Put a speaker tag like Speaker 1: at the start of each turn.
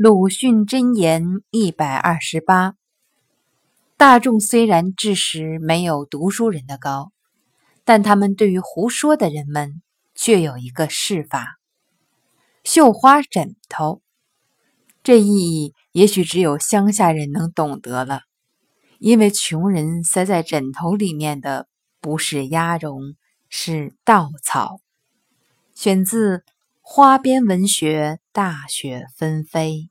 Speaker 1: 鲁迅箴言一百二十八：大众虽然知识没有读书人的高，但他们对于胡说的人们却有一个释法。绣花枕头，这意义也许只有乡下人能懂得了，因为穷人塞在枕头里面的不是鸭绒，是稻草。选自《花边文学·大雪纷飞》。